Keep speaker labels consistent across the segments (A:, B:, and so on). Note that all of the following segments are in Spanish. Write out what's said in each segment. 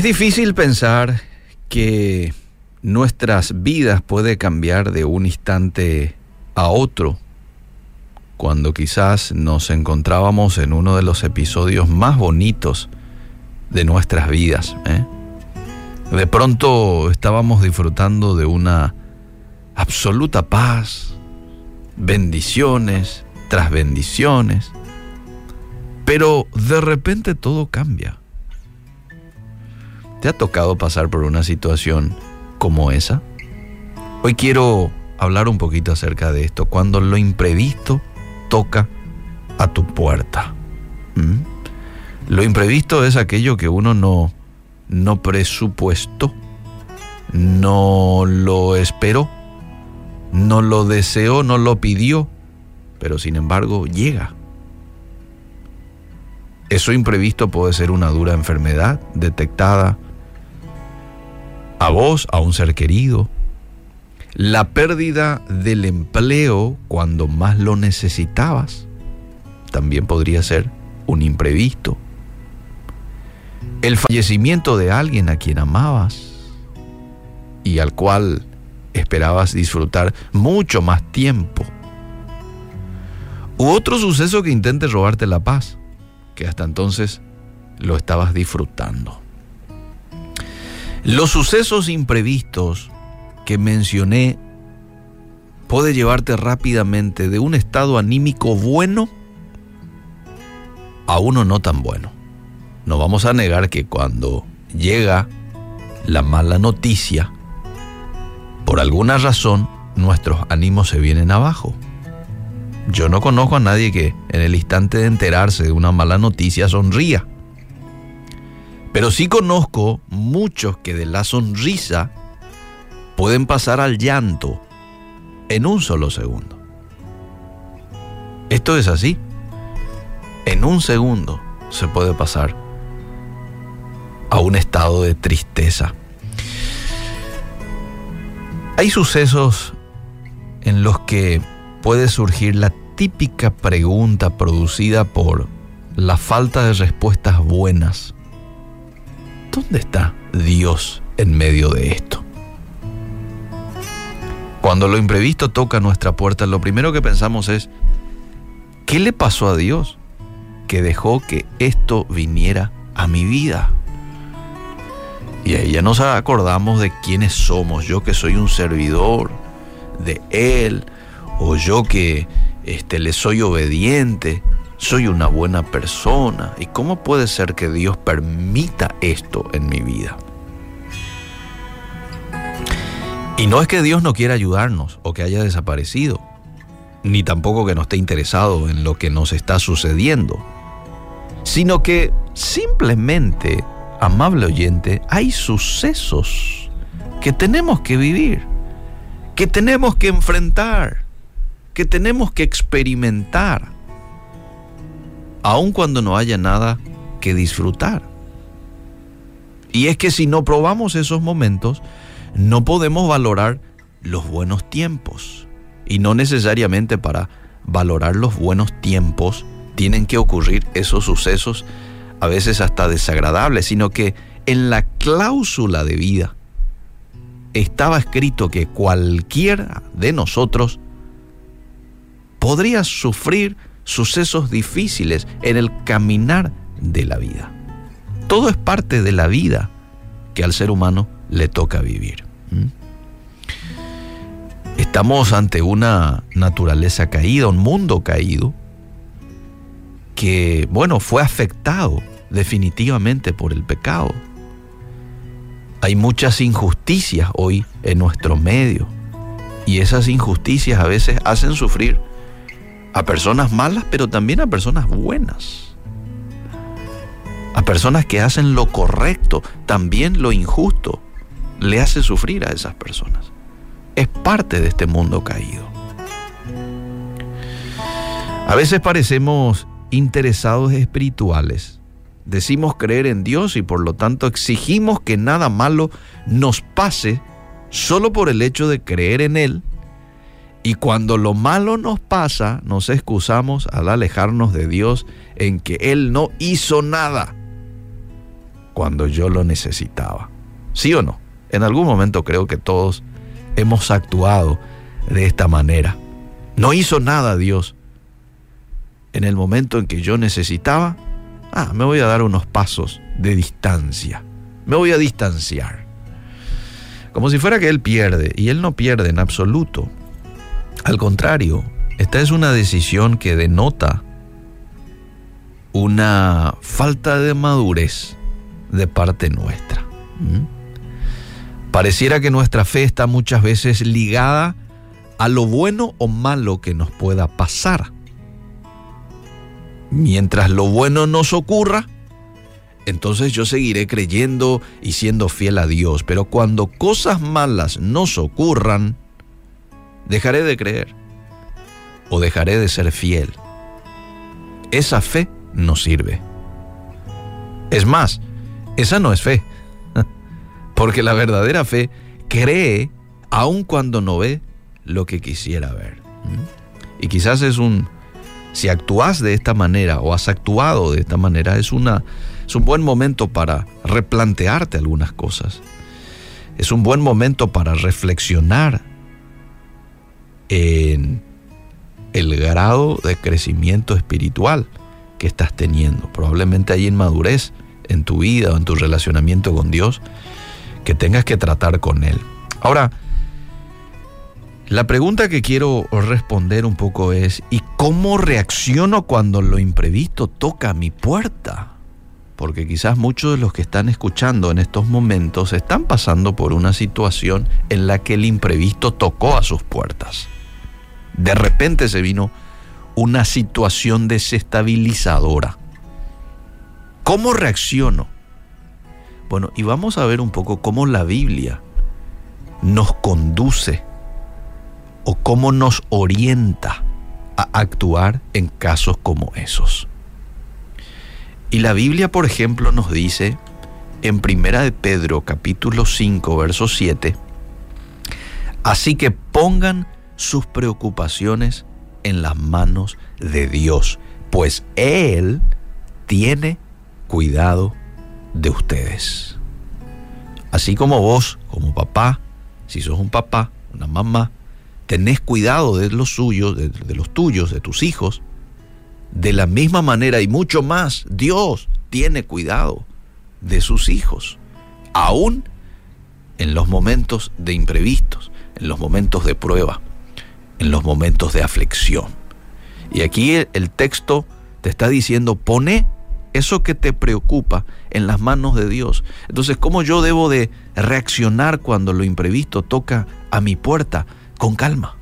A: Es difícil pensar que nuestras vidas puede cambiar de un instante a otro cuando quizás nos encontrábamos en uno de los episodios más bonitos de nuestras vidas. ¿eh? De pronto estábamos disfrutando de una absoluta paz, bendiciones tras bendiciones, pero de repente todo cambia. ¿Te ha tocado pasar por una situación como esa? Hoy quiero hablar un poquito acerca de esto, cuando lo imprevisto toca a tu puerta. ¿Mm? Lo imprevisto es aquello que uno no, no presupuestó, no lo esperó, no lo deseó, no lo pidió, pero sin embargo llega. Eso imprevisto puede ser una dura enfermedad detectada a vos, a un ser querido, la pérdida del empleo cuando más lo necesitabas, también podría ser un imprevisto. El fallecimiento de alguien a quien amabas y al cual esperabas disfrutar mucho más tiempo. U otro suceso que intente robarte la paz, que hasta entonces lo estabas disfrutando. Los sucesos imprevistos que mencioné puede llevarte rápidamente de un estado anímico bueno a uno no tan bueno. No vamos a negar que cuando llega la mala noticia, por alguna razón nuestros ánimos se vienen abajo. Yo no conozco a nadie que en el instante de enterarse de una mala noticia sonría. Pero sí conozco muchos que de la sonrisa pueden pasar al llanto en un solo segundo. Esto es así. En un segundo se puede pasar a un estado de tristeza. Hay sucesos en los que puede surgir la típica pregunta producida por la falta de respuestas buenas ¿dónde está Dios en medio de esto? Cuando lo imprevisto toca nuestra puerta, lo primero que pensamos es, ¿qué le pasó a Dios que dejó que esto viniera a mi vida? Y ahí ya nos acordamos de quiénes somos, yo que soy un servidor de Él, o yo que este, le soy obediente, soy una buena persona. ¿Y cómo puede ser que Dios permita esto en mi vida? Y no es que Dios no quiera ayudarnos o que haya desaparecido, ni tampoco que no esté interesado en lo que nos está sucediendo, sino que simplemente, amable oyente, hay sucesos que tenemos que vivir, que tenemos que enfrentar, que tenemos que experimentar aun cuando no haya nada que disfrutar. Y es que si no probamos esos momentos, no podemos valorar los buenos tiempos. Y no necesariamente para valorar los buenos tiempos tienen que ocurrir esos sucesos, a veces hasta desagradables, sino que en la cláusula de vida estaba escrito que cualquiera de nosotros podría sufrir sucesos difíciles en el caminar de la vida. Todo es parte de la vida que al ser humano le toca vivir. Estamos ante una naturaleza caída, un mundo caído, que, bueno, fue afectado definitivamente por el pecado. Hay muchas injusticias hoy en nuestro medio y esas injusticias a veces hacen sufrir a personas malas, pero también a personas buenas. A personas que hacen lo correcto, también lo injusto le hace sufrir a esas personas. Es parte de este mundo caído. A veces parecemos interesados espirituales. Decimos creer en Dios y por lo tanto exigimos que nada malo nos pase solo por el hecho de creer en Él y cuando lo malo nos pasa, nos excusamos al alejarnos de Dios en que Él no hizo nada. cuando yo lo necesitaba. ¿Sí o no? En algún momento creo que todos hemos actuado de esta manera. No hizo nada Dios. En el momento en que yo necesitaba, ah, me voy a dar unos pasos de distancia. Me voy a distanciar. Como si fuera que Él pierde, y Él no pierde en absoluto. Al contrario, esta es una decisión que denota una falta de madurez de parte nuestra. Pareciera que nuestra fe está muchas veces ligada a lo bueno o malo que nos pueda pasar. Mientras lo bueno nos ocurra, entonces yo seguiré creyendo y siendo fiel a Dios. Pero cuando cosas malas nos ocurran, dejaré de creer o dejaré de ser fiel. Esa fe no sirve. Es más, esa no es fe. Porque la verdadera fe cree aun cuando no ve lo que quisiera ver. Y quizás es un, si actúas de esta manera o has actuado de esta manera, es, una, es un buen momento para replantearte algunas cosas. Es un buen momento para reflexionar en el grado de crecimiento espiritual que estás teniendo. Probablemente hay inmadurez en tu vida o en tu relacionamiento con Dios que tengas que tratar con Él. Ahora, la pregunta que quiero responder un poco es, ¿y cómo reacciono cuando lo imprevisto toca mi puerta? Porque quizás muchos de los que están escuchando en estos momentos están pasando por una situación en la que el imprevisto tocó a sus puertas. De repente se vino una situación desestabilizadora. ¿Cómo reacciono? Bueno, y vamos a ver un poco cómo la Biblia nos conduce o cómo nos orienta a actuar en casos como esos. Y la Biblia, por ejemplo, nos dice en Primera de Pedro capítulo 5, verso 7, así que pongan sus preocupaciones en las manos de Dios, pues Él tiene cuidado de ustedes. Así como vos, como papá, si sos un papá, una mamá, tenés cuidado de los suyos, de, de los tuyos, de tus hijos, de la misma manera y mucho más, Dios tiene cuidado de sus hijos, aún en los momentos de imprevistos, en los momentos de prueba en los momentos de aflicción. Y aquí el texto te está diciendo, pone eso que te preocupa en las manos de Dios. Entonces, ¿cómo yo debo de reaccionar cuando lo imprevisto toca a mi puerta? Con calma.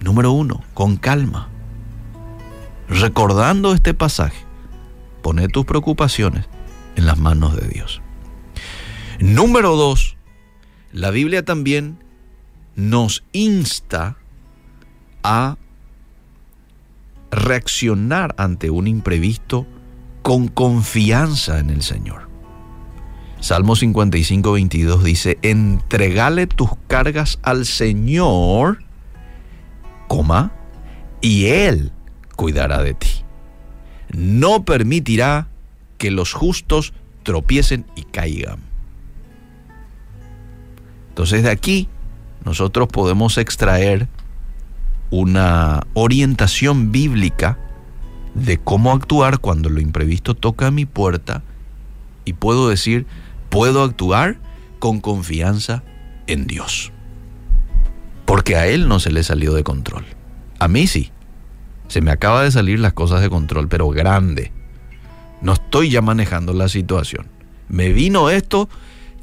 A: Número uno, con calma. Recordando este pasaje, pone tus preocupaciones en las manos de Dios. Número dos, la Biblia también nos insta a reaccionar ante un imprevisto con confianza en el Señor. Salmo 55, 22 dice, entregale tus cargas al Señor, coma, y Él cuidará de ti. No permitirá que los justos tropiecen y caigan. Entonces de aquí nosotros podemos extraer una orientación bíblica de cómo actuar cuando lo imprevisto toca mi puerta y puedo decir, puedo actuar con confianza en Dios. Porque a Él no se le salió de control. A mí sí. Se me acaba de salir las cosas de control, pero grande. No estoy ya manejando la situación. Me vino esto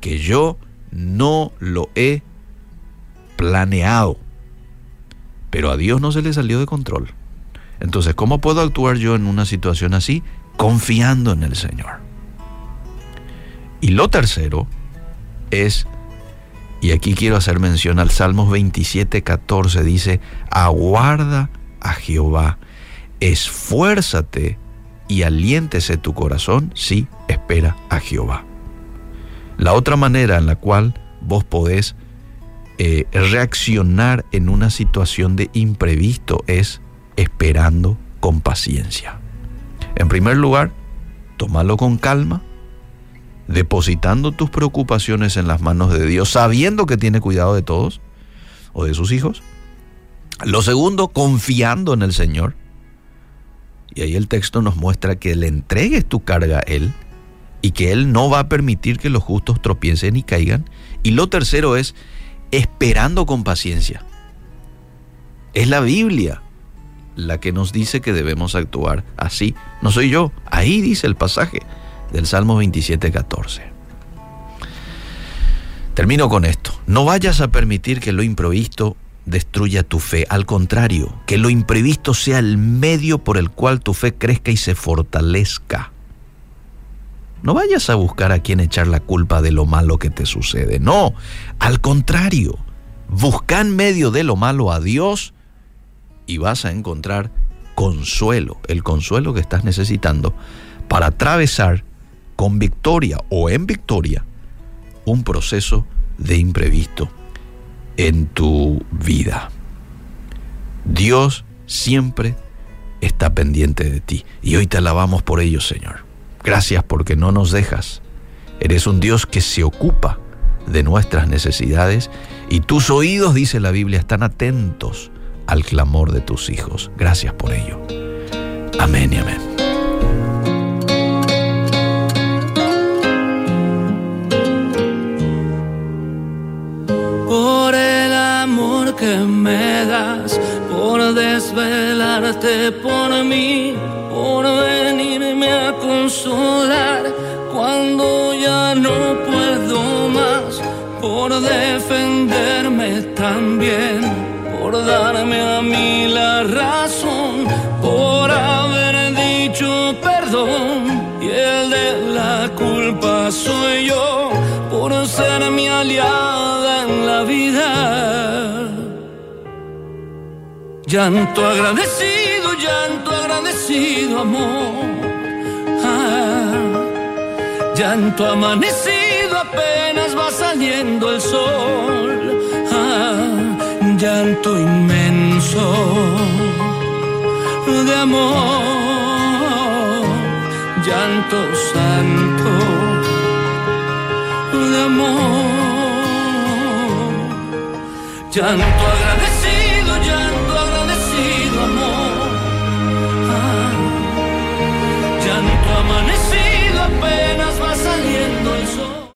A: que yo no lo he planeado pero a Dios no se le salió de control. Entonces, ¿cómo puedo actuar yo en una situación así? Confiando en el Señor. Y lo tercero es, y aquí quiero hacer mención al Salmos 27, 14, dice, aguarda a Jehová, esfuérzate y aliéntese tu corazón si espera a Jehová. La otra manera en la cual vos podés eh, reaccionar en una situación de imprevisto es esperando con paciencia. En primer lugar, tómalo con calma depositando tus preocupaciones en las manos de Dios, sabiendo que tiene cuidado de todos o de sus hijos. Lo segundo, confiando en el Señor. Y ahí el texto nos muestra que le entregues tu carga a Él y que Él no va a permitir que los justos tropiecen y caigan. Y lo tercero es esperando con paciencia. Es la Biblia la que nos dice que debemos actuar así. No soy yo. Ahí dice el pasaje del Salmo 27, 14. Termino con esto. No vayas a permitir que lo imprevisto destruya tu fe. Al contrario, que lo imprevisto sea el medio por el cual tu fe crezca y se fortalezca. No vayas a buscar a quien echar la culpa de lo malo que te sucede. No, al contrario, busca en medio de lo malo a Dios y vas a encontrar consuelo, el consuelo que estás necesitando para atravesar con victoria o en victoria un proceso de imprevisto en tu vida. Dios siempre está pendiente de ti y hoy te alabamos por ello, Señor. Gracias porque no nos dejas. Eres un Dios que se ocupa de nuestras necesidades y tus oídos, dice la Biblia, están atentos al clamor de tus hijos. Gracias por ello. Amén y amén.
B: Por el amor que me das, por desvelarte por mí, por venirme a consolar cuando ya no puedo más, por defenderme también por darme a mí la razón, por haber dicho perdón y el de la culpa soy yo, por ser mi aliada en la vida. Llanto agradecido, amor. Ah, llanto amanecido apenas va saliendo el sol. Ah, llanto inmenso de amor, llanto santo de amor, llanto agradecido